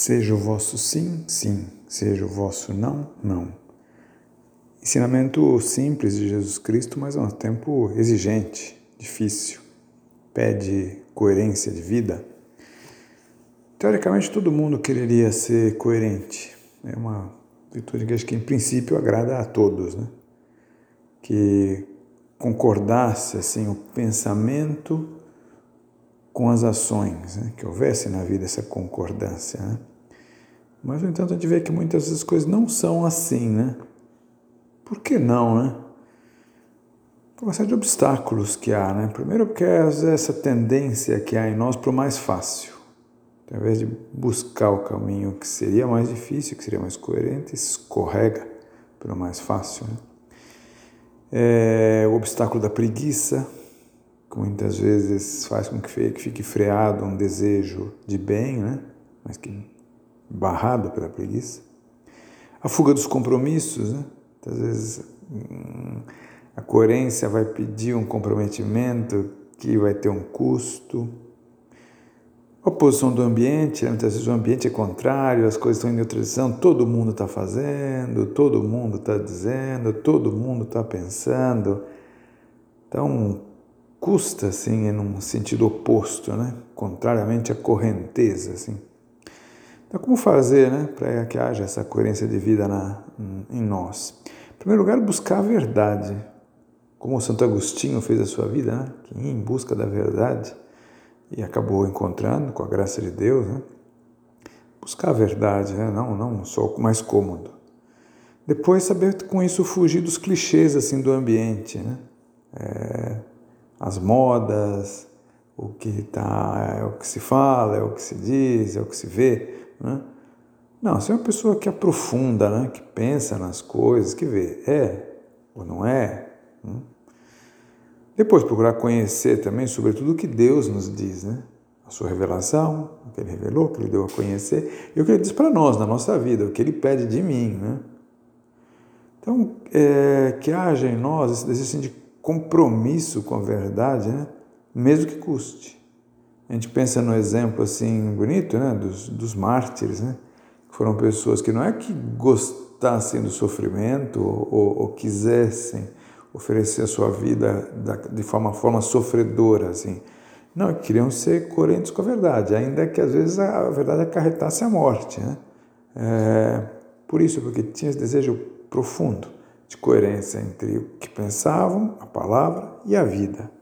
Seja o vosso sim, sim, seja o vosso não, não. Ensinamento simples de Jesus Cristo, mas ao mesmo tempo exigente, difícil, pede coerência de vida. Teoricamente, todo mundo quereria ser coerente. É uma virtude que acho que, em princípio, agrada a todos, né? Que concordasse assim o pensamento com as ações, né? que houvesse na vida essa concordância. Né? Mas, no entanto, a gente vê que muitas vezes as coisas não são assim, né? Por que não, né? Por uma série de obstáculos que há, né? Primeiro porque é essa tendência que há em nós para o mais fácil. Então, ao invés de buscar o caminho que seria mais difícil, que seria mais coerente, escorrega pelo mais fácil, né? É, o obstáculo da preguiça, que muitas vezes faz com que fique freado um desejo de bem, né? mas que barrado pela preguiça. A fuga dos compromissos, né? às vezes hum, a coerência vai pedir um comprometimento que vai ter um custo. A oposição do ambiente, né? muitas vezes o ambiente é contrário, as coisas estão em outra direção, todo mundo está fazendo, todo mundo está dizendo, todo mundo está pensando. Então, custa assim em um sentido oposto, né? Contrariamente à correnteza, assim. Então, como fazer, né, para que haja essa coerência de vida na, em nós? Em primeiro lugar, buscar a verdade, como Santo Agostinho fez a sua vida, né? que ia em busca da verdade e acabou encontrando, com a graça de Deus, né? buscar a verdade, né? não, não só o mais cômodo. Depois, saber com isso fugir dos clichês assim do ambiente, né? É, as modas, o que tá, é o que se fala, é o que se diz, é o que se vê. Né? Não, você é uma pessoa que aprofunda, né? que pensa nas coisas, que vê, é ou não é. Né? Depois procurar conhecer também, sobretudo, o que Deus nos diz, né? a sua revelação, o que Ele revelou, o que Ele deu a conhecer, e o que Ele diz para nós na nossa vida, o que Ele pede de mim. Né? Então, é, que haja em nós esse desejo de compromisso com a verdade, né? mesmo que custe. A gente pensa no exemplo assim bonito né? dos, dos mártires, né? que foram pessoas que não é que gostassem do sofrimento ou, ou, ou quisessem oferecer a sua vida de forma, forma sofredora, assim. Não, queriam ser coerentes com a verdade, ainda que às vezes a verdade acarretasse a morte. Né? É, por isso, porque tinha esse desejo profundo de coerência entre o que pensavam, a palavra e a vida.